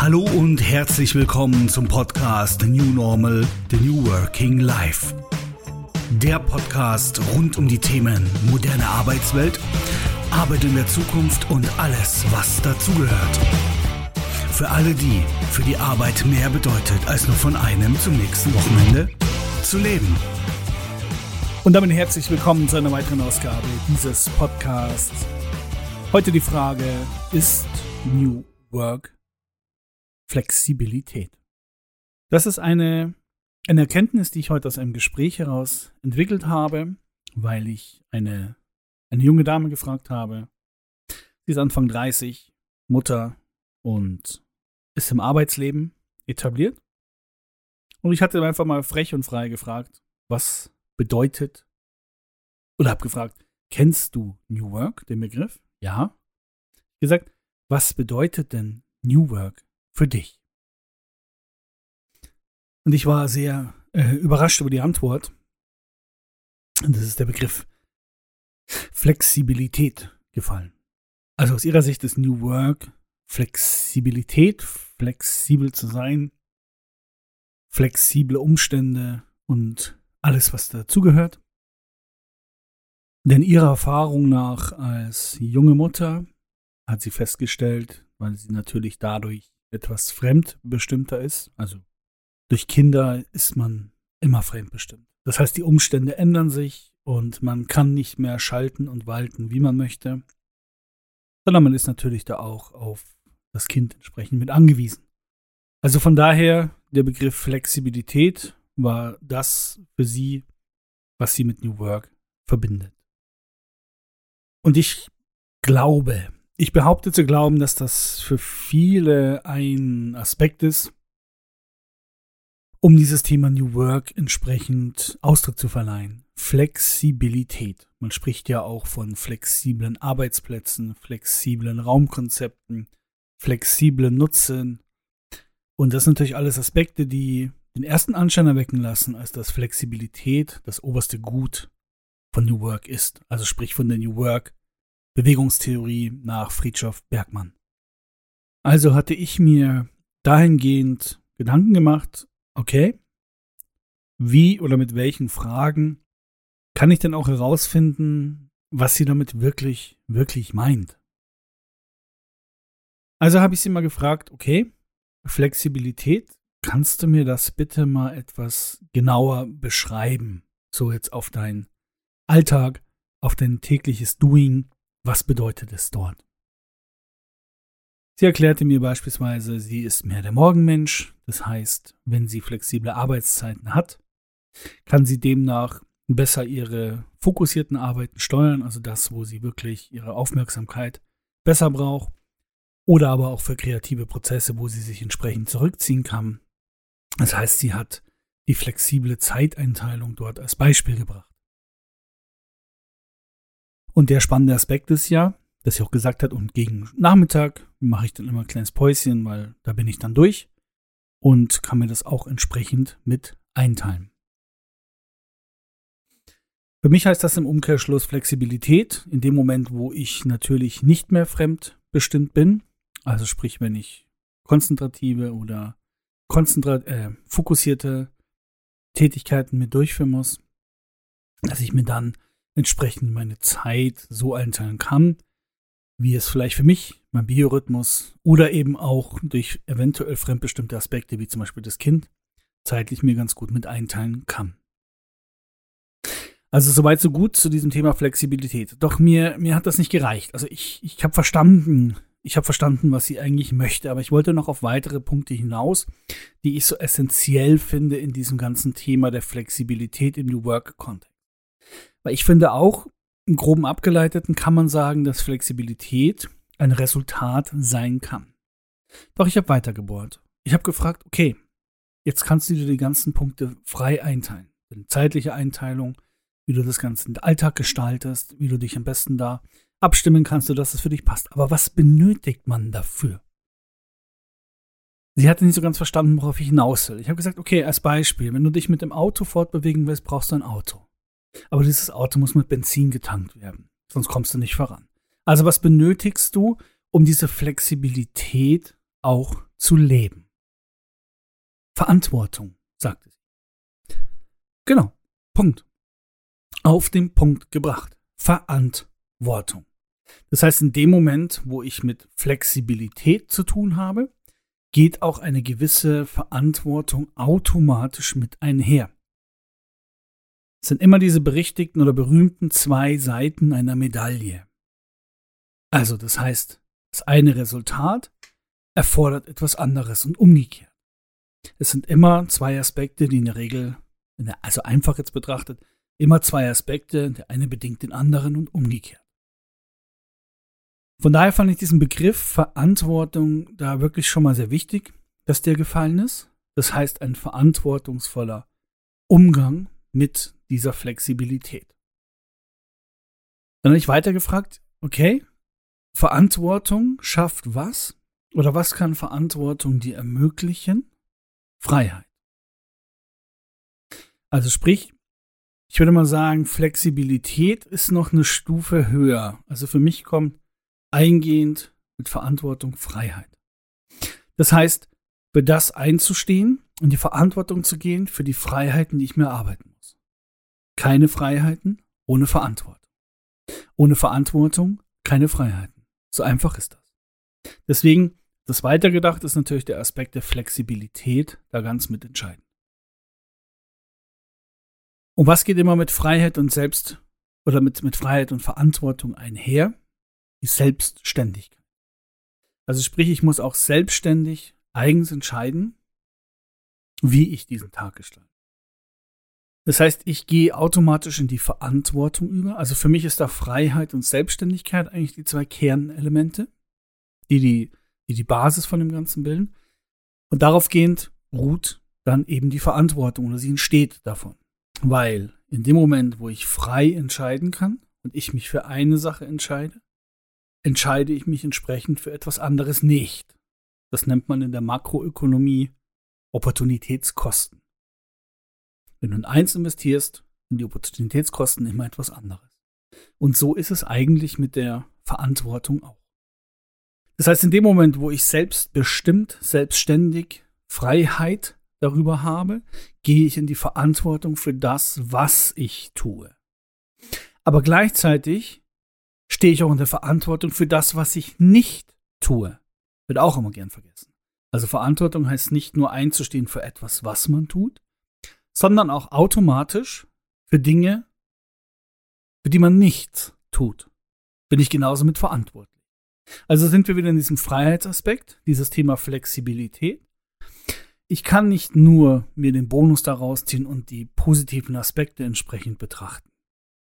Hallo und herzlich willkommen zum Podcast The New Normal, The New Working Life. Der Podcast rund um die Themen moderne Arbeitswelt, Arbeit in der Zukunft und alles, was dazugehört. Für alle die, für die Arbeit mehr bedeutet, als nur von einem zum nächsten Wochenende zu leben. Und damit herzlich willkommen zu einer weiteren Ausgabe dieses Podcasts. Heute die Frage, ist New Work Flexibilität. Das ist eine, eine Erkenntnis, die ich heute aus einem Gespräch heraus entwickelt habe, weil ich eine, eine junge Dame gefragt habe. Sie ist Anfang 30, Mutter und ist im Arbeitsleben etabliert. Und ich hatte einfach mal frech und frei gefragt, was bedeutet, oder habe gefragt, kennst du New Work, den Begriff? Ja. Gesagt, was bedeutet denn New Work für dich? Und ich war sehr äh, überrascht über die Antwort. Und das ist der Begriff Flexibilität gefallen. Also aus ihrer Sicht ist New Work Flexibilität, flexibel zu sein, flexible Umstände und alles, was dazugehört. Denn ihrer Erfahrung nach als junge Mutter hat sie festgestellt, weil sie natürlich dadurch etwas fremdbestimmter ist. Also durch Kinder ist man immer fremdbestimmt. Das heißt, die Umstände ändern sich und man kann nicht mehr schalten und walten, wie man möchte, sondern man ist natürlich da auch auf das Kind entsprechend mit angewiesen. Also von daher, der Begriff Flexibilität war das für sie, was sie mit New Work verbindet. Und ich glaube, ich behaupte zu glauben, dass das für viele ein Aspekt ist, um dieses Thema New Work entsprechend Ausdruck zu verleihen. Flexibilität. Man spricht ja auch von flexiblen Arbeitsplätzen, flexiblen Raumkonzepten, flexiblen Nutzen. Und das sind natürlich alles Aspekte, die den ersten Anschein erwecken lassen, als dass Flexibilität das oberste Gut von New Work ist. Also sprich von der New Work Bewegungstheorie nach Friedhof Bergmann. Also hatte ich mir dahingehend Gedanken gemacht, okay, wie oder mit welchen Fragen kann ich denn auch herausfinden, was sie damit wirklich, wirklich meint? Also habe ich sie mal gefragt, okay, Flexibilität, kannst du mir das bitte mal etwas genauer beschreiben? So jetzt auf deinen Alltag, auf dein tägliches Doing, was bedeutet es dort? Sie erklärte mir beispielsweise, sie ist mehr der Morgenmensch, das heißt, wenn sie flexible Arbeitszeiten hat, kann sie demnach besser ihre fokussierten Arbeiten steuern, also das, wo sie wirklich ihre Aufmerksamkeit besser braucht, oder aber auch für kreative Prozesse, wo sie sich entsprechend zurückziehen kann. Das heißt, sie hat die flexible Zeiteinteilung dort als Beispiel gebracht. Und der spannende Aspekt ist ja, dass sie auch gesagt hat, und gegen Nachmittag mache ich dann immer ein kleines Päuschen, weil da bin ich dann durch und kann mir das auch entsprechend mit einteilen. Für mich heißt das im Umkehrschluss Flexibilität in dem Moment, wo ich natürlich nicht mehr fremdbestimmt bin. Also sprich, wenn ich konzentrative oder konzentrat äh, fokussierte Tätigkeiten mit durchführen muss, dass ich mir dann entsprechend meine Zeit so einteilen kann, wie es vielleicht für mich, mein Biorhythmus oder eben auch durch eventuell fremdbestimmte Aspekte, wie zum Beispiel das Kind, zeitlich mir ganz gut mit einteilen kann. Also soweit so gut zu diesem Thema Flexibilität. Doch mir, mir hat das nicht gereicht. Also ich, ich habe verstanden, ich habe verstanden, was sie eigentlich möchte, aber ich wollte noch auf weitere Punkte hinaus, die ich so essentiell finde in diesem ganzen Thema der Flexibilität im New Work-Kontext. Weil ich finde auch, im groben Abgeleiteten kann man sagen, dass Flexibilität ein Resultat sein kann. Doch ich habe weitergebohrt. Ich habe gefragt, okay, jetzt kannst du dir die ganzen Punkte frei einteilen. Die zeitliche Einteilung, wie du das Ganze in den Alltag gestaltest, wie du dich am besten da abstimmen kannst, sodass es für dich passt. Aber was benötigt man dafür? Sie hatte nicht so ganz verstanden, worauf ich hinaus will. Ich habe gesagt, okay, als Beispiel, wenn du dich mit dem Auto fortbewegen willst, brauchst du ein Auto. Aber dieses Auto muss mit Benzin getankt werden, sonst kommst du nicht voran. Also was benötigst du, um diese Flexibilität auch zu leben. Verantwortung, sagte sie. Genau, Punkt. Auf den Punkt gebracht. Verantwortung. Das heißt, in dem Moment, wo ich mit Flexibilität zu tun habe, geht auch eine gewisse Verantwortung automatisch mit einher. Es sind immer diese berichtigten oder berühmten zwei Seiten einer Medaille. Also das heißt, das eine Resultat erfordert etwas anderes und umgekehrt. Es sind immer zwei Aspekte, die in der Regel, also einfach jetzt betrachtet, immer zwei Aspekte, der eine bedingt den anderen und umgekehrt. Von daher fand ich diesen Begriff Verantwortung da wirklich schon mal sehr wichtig, dass der gefallen ist. Das heißt, ein verantwortungsvoller Umgang mit dieser Flexibilität. Dann habe ich weiter gefragt, okay, Verantwortung schafft was? Oder was kann Verantwortung dir ermöglichen? Freiheit. Also sprich, ich würde mal sagen, Flexibilität ist noch eine Stufe höher. Also für mich kommt eingehend mit Verantwortung Freiheit. Das heißt, für das einzustehen und die Verantwortung zu gehen für die Freiheiten, die ich mir erarbeiten muss. Keine Freiheiten ohne Verantwortung. Ohne Verantwortung keine Freiheiten. So einfach ist das. Deswegen, das weitergedacht ist natürlich der Aspekt der Flexibilität da ganz mit entscheidend. Und was geht immer mit Freiheit und Selbst oder mit, mit Freiheit und Verantwortung einher? die Selbstständigkeit. Also sprich, ich muss auch selbstständig eigens entscheiden, wie ich diesen Tag gestalte. Das heißt, ich gehe automatisch in die Verantwortung über. Also für mich ist da Freiheit und Selbstständigkeit eigentlich die zwei Kernelemente, die die, die, die Basis von dem Ganzen bilden. Und daraufgehend ruht dann eben die Verantwortung oder sie entsteht davon. Weil in dem Moment, wo ich frei entscheiden kann und ich mich für eine Sache entscheide, entscheide ich mich entsprechend für etwas anderes nicht. Das nennt man in der Makroökonomie Opportunitätskosten. Wenn du in eins investierst, sind die Opportunitätskosten immer etwas anderes. Und so ist es eigentlich mit der Verantwortung auch. Das heißt, in dem Moment, wo ich selbstbestimmt, selbstständig Freiheit darüber habe, gehe ich in die Verantwortung für das, was ich tue. Aber gleichzeitig stehe ich auch in der Verantwortung für das, was ich nicht tue. Wird auch immer gern vergessen. Also Verantwortung heißt nicht nur einzustehen für etwas, was man tut, sondern auch automatisch für Dinge, für die man nichts tut. Bin ich genauso mit verantwortlich. Also sind wir wieder in diesem Freiheitsaspekt, dieses Thema Flexibilität. Ich kann nicht nur mir den Bonus daraus ziehen und die positiven Aspekte entsprechend betrachten,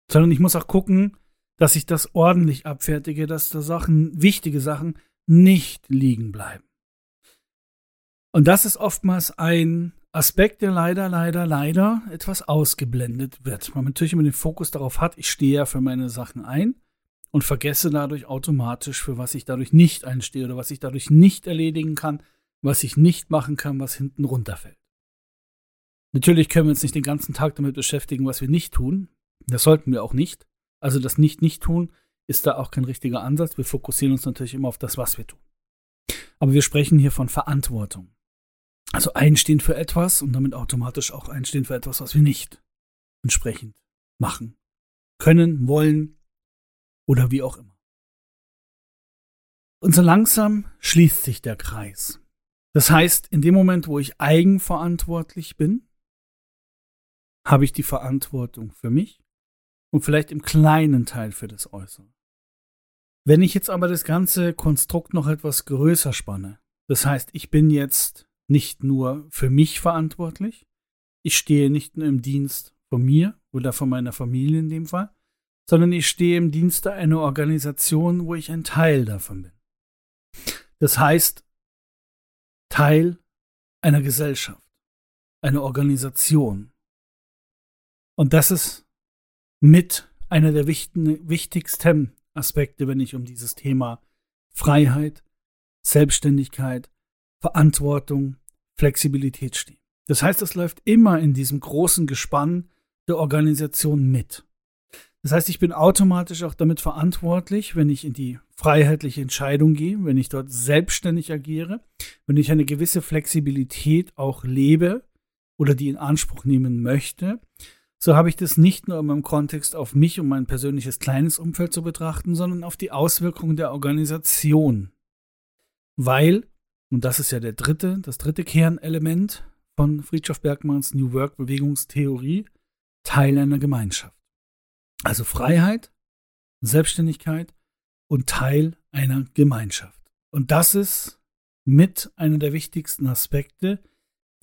sondern ich muss auch gucken, dass ich das ordentlich abfertige, dass da Sachen, wichtige Sachen nicht liegen bleiben. Und das ist oftmals ein Aspekt, der leider, leider, leider etwas ausgeblendet wird. Man natürlich immer den Fokus darauf hat, ich stehe ja für meine Sachen ein und vergesse dadurch automatisch, für was ich dadurch nicht einstehe oder was ich dadurch nicht erledigen kann, was ich nicht machen kann, was hinten runterfällt. Natürlich können wir uns nicht den ganzen Tag damit beschäftigen, was wir nicht tun. Das sollten wir auch nicht. Also das Nicht-Nicht-Tun ist da auch kein richtiger Ansatz. Wir fokussieren uns natürlich immer auf das, was wir tun. Aber wir sprechen hier von Verantwortung. Also einstehen für etwas und damit automatisch auch einstehen für etwas, was wir nicht entsprechend machen können, wollen oder wie auch immer. Und so langsam schließt sich der Kreis. Das heißt, in dem Moment, wo ich eigenverantwortlich bin, habe ich die Verantwortung für mich, und vielleicht im kleinen Teil für das Äußere. Wenn ich jetzt aber das ganze Konstrukt noch etwas größer spanne, das heißt, ich bin jetzt nicht nur für mich verantwortlich, ich stehe nicht nur im Dienst von mir oder von meiner Familie in dem Fall, sondern ich stehe im Dienste einer Organisation, wo ich ein Teil davon bin. Das heißt, Teil einer Gesellschaft, einer Organisation. Und das ist mit einer der wichtigsten Aspekte, wenn ich um dieses Thema Freiheit, Selbstständigkeit, Verantwortung, Flexibilität stehe. Das heißt, es läuft immer in diesem großen Gespann der Organisation mit. Das heißt, ich bin automatisch auch damit verantwortlich, wenn ich in die freiheitliche Entscheidung gehe, wenn ich dort selbstständig agiere, wenn ich eine gewisse Flexibilität auch lebe oder die in Anspruch nehmen möchte, so habe ich das nicht nur in meinem Kontext auf mich und mein persönliches kleines Umfeld zu betrachten, sondern auf die Auswirkungen der Organisation. Weil, und das ist ja der dritte, das dritte Kernelement von Friedrich Bergmanns New Work Bewegungstheorie, Teil einer Gemeinschaft. Also Freiheit, Selbstständigkeit und Teil einer Gemeinschaft. Und das ist mit einer der wichtigsten Aspekte,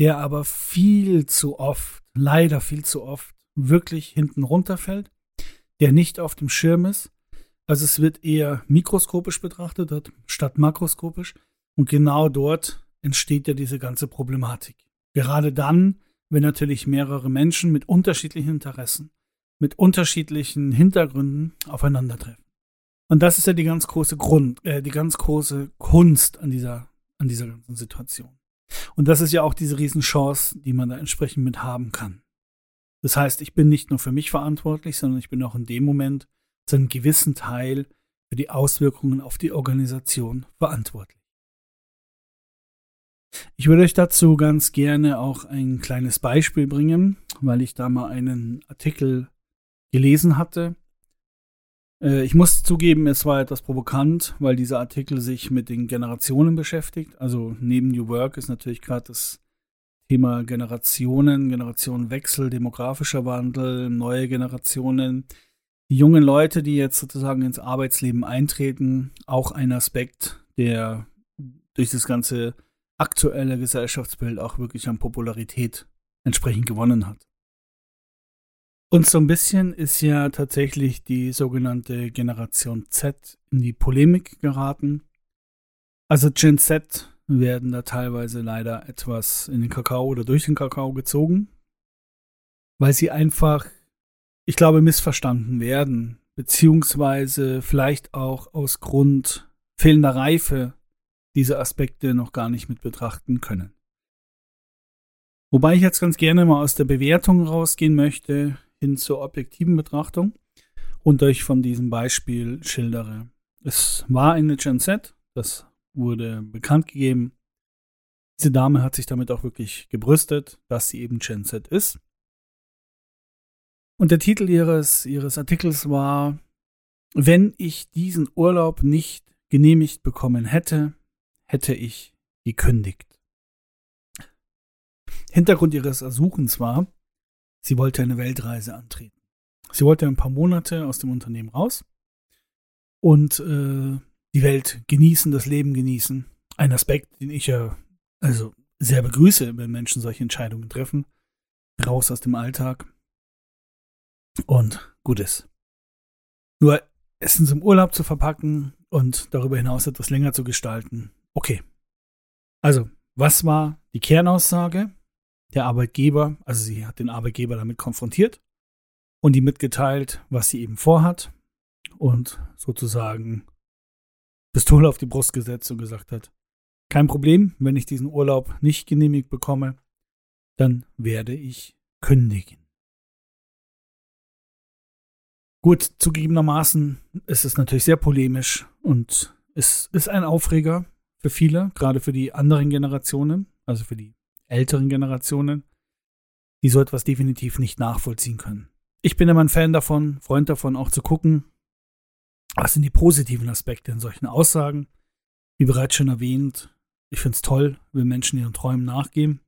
der aber viel zu oft, leider viel zu oft, wirklich hinten runterfällt, der nicht auf dem Schirm ist. Also es wird eher mikroskopisch betrachtet statt makroskopisch. Und genau dort entsteht ja diese ganze Problematik. Gerade dann, wenn natürlich mehrere Menschen mit unterschiedlichen Interessen, mit unterschiedlichen Hintergründen aufeinandertreffen. Und das ist ja die ganz große Grund, äh, die ganz große Kunst an dieser, an dieser ganzen Situation. Und das ist ja auch diese Riesenchance, die man da entsprechend mit haben kann. Das heißt, ich bin nicht nur für mich verantwortlich, sondern ich bin auch in dem Moment zu einem gewissen Teil für die Auswirkungen auf die Organisation verantwortlich. Ich würde euch dazu ganz gerne auch ein kleines Beispiel bringen, weil ich da mal einen Artikel gelesen hatte. Äh, ich muss zugeben, es war etwas provokant, weil dieser Artikel sich mit den Generationen beschäftigt. Also neben New Work ist natürlich gerade das Thema Generationen, Generationenwechsel, demografischer Wandel, neue Generationen, die jungen Leute, die jetzt sozusagen ins Arbeitsleben eintreten, auch ein Aspekt, der durch das ganze aktuelle Gesellschaftsbild auch wirklich an Popularität entsprechend gewonnen hat. Und so ein bisschen ist ja tatsächlich die sogenannte Generation Z in die Polemik geraten. Also Gen Z werden da teilweise leider etwas in den Kakao oder durch den Kakao gezogen, weil sie einfach, ich glaube, missverstanden werden, beziehungsweise vielleicht auch aus Grund fehlender Reife diese Aspekte noch gar nicht mit betrachten können. Wobei ich jetzt ganz gerne mal aus der Bewertung rausgehen möchte hin zur objektiven Betrachtung und euch von diesem Beispiel schildere. Es war eine Gen Z, das wurde bekannt gegeben. Diese Dame hat sich damit auch wirklich gebrüstet, dass sie eben Gen Z ist. Und der Titel ihres, ihres Artikels war, wenn ich diesen Urlaub nicht genehmigt bekommen hätte, hätte ich gekündigt. Hintergrund ihres Ersuchens war, sie wollte eine Weltreise antreten. Sie wollte ein paar Monate aus dem Unternehmen raus und äh, die Welt genießen, das Leben genießen. Ein Aspekt, den ich ja also sehr begrüße, wenn Menschen solche Entscheidungen treffen. Raus aus dem Alltag. Und gut ist. Nur Essen zum Urlaub zu verpacken und darüber hinaus etwas länger zu gestalten. Okay. Also, was war die Kernaussage? Der Arbeitgeber, also sie hat den Arbeitgeber damit konfrontiert und ihm mitgeteilt, was sie eben vorhat und sozusagen Pistole auf die Brust gesetzt und gesagt hat, kein Problem, wenn ich diesen Urlaub nicht genehmigt bekomme, dann werde ich kündigen. Gut, zugegebenermaßen ist es natürlich sehr polemisch und es ist ein Aufreger für viele, gerade für die anderen Generationen, also für die älteren Generationen, die so etwas definitiv nicht nachvollziehen können. Ich bin immer ein Fan davon, Freund davon, auch zu gucken, was sind die positiven Aspekte in solchen Aussagen. Wie bereits schon erwähnt, ich finde es toll, wenn Menschen ihren Träumen nachgehen,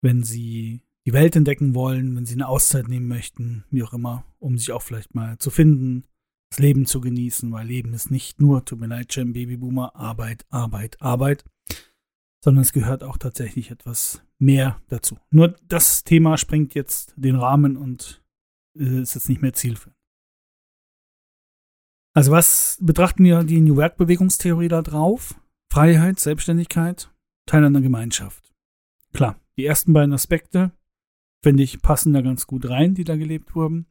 wenn sie die Welt entdecken wollen, wenn sie eine Auszeit nehmen möchten, wie auch immer, um sich auch vielleicht mal zu finden, das Leben zu genießen, weil Leben ist nicht nur, tut mir leid, Jam Babyboomer, Arbeit, Arbeit, Arbeit, sondern es gehört auch tatsächlich etwas mehr dazu. Nur das Thema sprengt jetzt den Rahmen und äh, ist jetzt nicht mehr zielführend. Also was betrachten wir die New Work Bewegungstheorie da drauf? Freiheit, Selbstständigkeit, Teil einer Gemeinschaft. Klar, die ersten beiden Aspekte, finde ich, passen da ganz gut rein, die da gelebt wurden.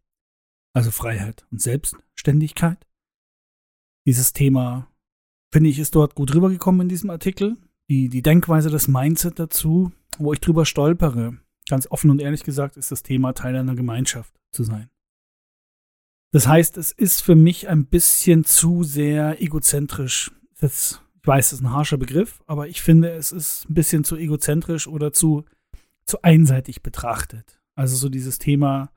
Also Freiheit und Selbstständigkeit. Dieses Thema, finde ich, ist dort gut rübergekommen in diesem Artikel. Die, die Denkweise, das Mindset dazu, wo ich drüber stolpere, ganz offen und ehrlich gesagt, ist das Thema Teil einer Gemeinschaft zu sein. Das heißt, es ist für mich ein bisschen zu sehr egozentrisch. Das, ich weiß, das ist ein harscher Begriff, aber ich finde, es ist ein bisschen zu egozentrisch oder zu, zu einseitig betrachtet. Also so dieses Thema,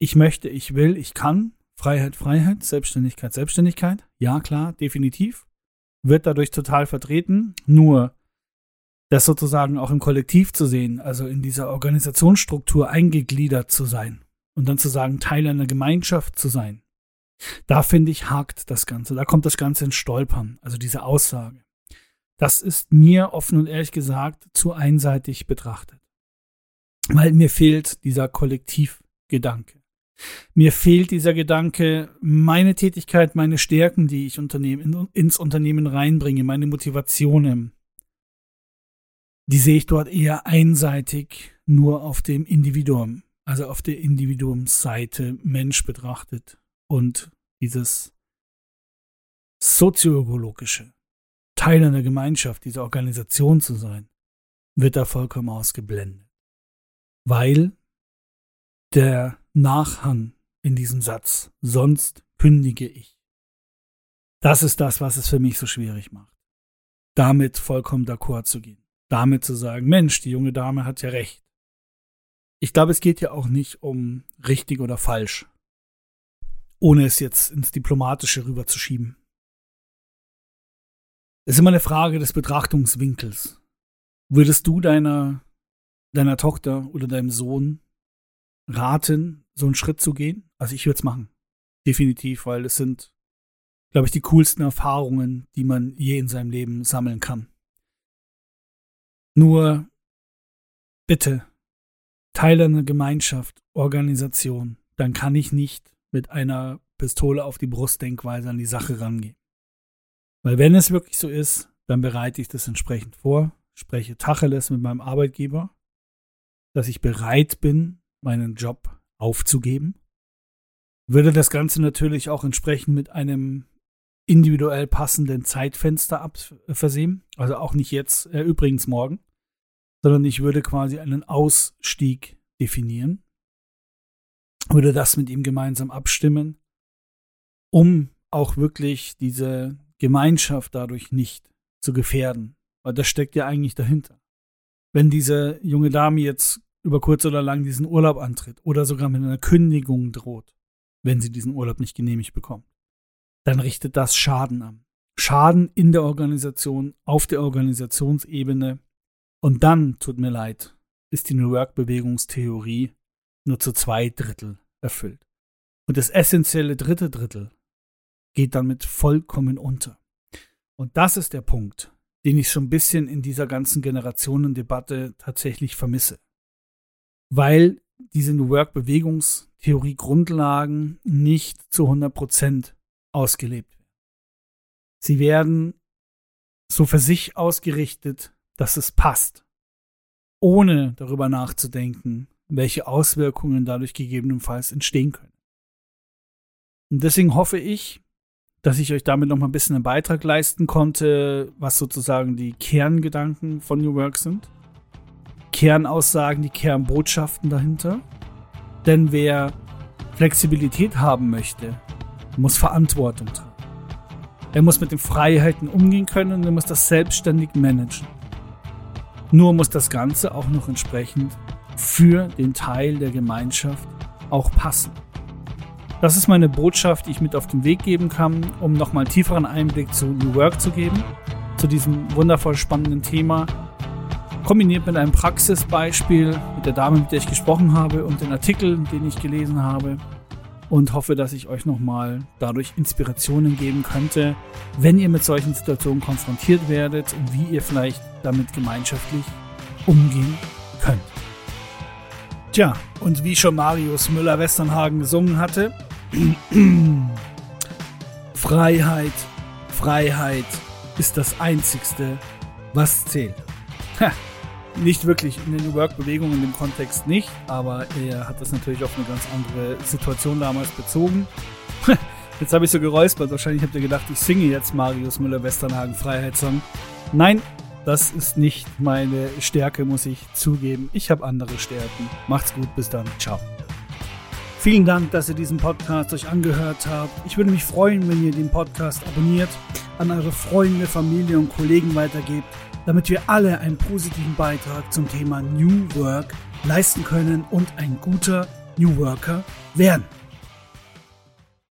ich möchte, ich will, ich kann, Freiheit, Freiheit, Selbstständigkeit, Selbstständigkeit. Ja, klar, definitiv. Wird dadurch total vertreten. Nur das sozusagen auch im Kollektiv zu sehen, also in dieser Organisationsstruktur eingegliedert zu sein und dann zu sagen, Teil einer Gemeinschaft zu sein. Da finde ich, hakt das Ganze. Da kommt das Ganze ins Stolpern, also diese Aussage. Das ist mir offen und ehrlich gesagt zu einseitig betrachtet. Weil mir fehlt dieser Kollektivgedanke. Mir fehlt dieser Gedanke, meine Tätigkeit, meine Stärken, die ich Unternehmen, ins Unternehmen reinbringe, meine Motivationen, die sehe ich dort eher einseitig nur auf dem Individuum, also auf der Individuumsseite Mensch betrachtet und dieses sozioökologische Teil einer Gemeinschaft, dieser Organisation zu sein, wird da vollkommen ausgeblendet. Weil der Nachhang in diesem Satz, sonst kündige ich. Das ist das, was es für mich so schwierig macht. Damit vollkommen d'accord zu gehen damit zu sagen, Mensch, die junge Dame hat ja recht. Ich glaube, es geht ja auch nicht um richtig oder falsch, ohne es jetzt ins Diplomatische rüberzuschieben. Es ist immer eine Frage des Betrachtungswinkels. Würdest du deiner, deiner Tochter oder deinem Sohn raten, so einen Schritt zu gehen? Also ich würde es machen. Definitiv, weil es sind, glaube ich, die coolsten Erfahrungen, die man je in seinem Leben sammeln kann. Nur bitte, teile eine Gemeinschaft, Organisation, dann kann ich nicht mit einer Pistole auf die Brustdenkweise an die Sache rangehen. Weil wenn es wirklich so ist, dann bereite ich das entsprechend vor, spreche Tacheles mit meinem Arbeitgeber, dass ich bereit bin, meinen Job aufzugeben. Würde das Ganze natürlich auch entsprechend mit einem individuell passenden Zeitfenster ab versehen. Also auch nicht jetzt, äh, übrigens morgen, sondern ich würde quasi einen Ausstieg definieren, würde das mit ihm gemeinsam abstimmen, um auch wirklich diese Gemeinschaft dadurch nicht zu gefährden. Weil das steckt ja eigentlich dahinter. Wenn diese junge Dame jetzt über kurz oder lang diesen Urlaub antritt oder sogar mit einer Kündigung droht, wenn sie diesen Urlaub nicht genehmigt bekommt, dann richtet das Schaden an. Schaden in der Organisation, auf der Organisationsebene. Und dann, tut mir leid, ist die New Work-Bewegungstheorie nur zu zwei Drittel erfüllt. Und das essentielle dritte Drittel geht damit vollkommen unter. Und das ist der Punkt, den ich schon ein bisschen in dieser ganzen Generationendebatte tatsächlich vermisse. Weil diese New Work-Bewegungstheorie Grundlagen nicht zu 100 Prozent ausgelebt werden. Sie werden so für sich ausgerichtet, dass es passt, ohne darüber nachzudenken, welche Auswirkungen dadurch gegebenenfalls entstehen können. Und deswegen hoffe ich, dass ich euch damit noch mal ein bisschen einen Beitrag leisten konnte, was sozusagen die Kerngedanken von New Work sind. Kernaussagen, die Kernbotschaften dahinter. Denn wer Flexibilität haben möchte, muss Verantwortung tragen. Er muss mit den Freiheiten umgehen können und er muss das selbstständig managen. Nur muss das Ganze auch noch entsprechend für den Teil der Gemeinschaft auch passen. Das ist meine Botschaft, die ich mit auf den Weg geben kann, um nochmal tieferen Einblick zu New Work zu geben, zu diesem wundervoll spannenden Thema, kombiniert mit einem Praxisbeispiel mit der Dame, mit der ich gesprochen habe und den Artikeln, den ich gelesen habe und hoffe, dass ich euch nochmal dadurch Inspirationen geben könnte, wenn ihr mit solchen Situationen konfrontiert werdet und wie ihr vielleicht damit gemeinschaftlich umgehen könnt. Tja, und wie schon Marius Müller-Westernhagen gesungen hatte, Freiheit, Freiheit ist das Einzigste, was zählt. Ha nicht wirklich in der New Work-Bewegung in dem Kontext nicht, aber er hat das natürlich auf eine ganz andere Situation damals bezogen. Jetzt habe ich so geräuspert. Wahrscheinlich habt ihr gedacht, ich singe jetzt Marius Müller-Westernhagen Freiheitssong. Nein, das ist nicht meine Stärke, muss ich zugeben. Ich habe andere Stärken. Macht's gut, bis dann. Ciao. Vielen Dank, dass ihr diesen Podcast euch angehört habt. Ich würde mich freuen, wenn ihr den Podcast abonniert, an eure Freunde, Familie und Kollegen weitergebt, damit wir alle einen positiven Beitrag zum Thema New Work leisten können und ein guter New Worker werden.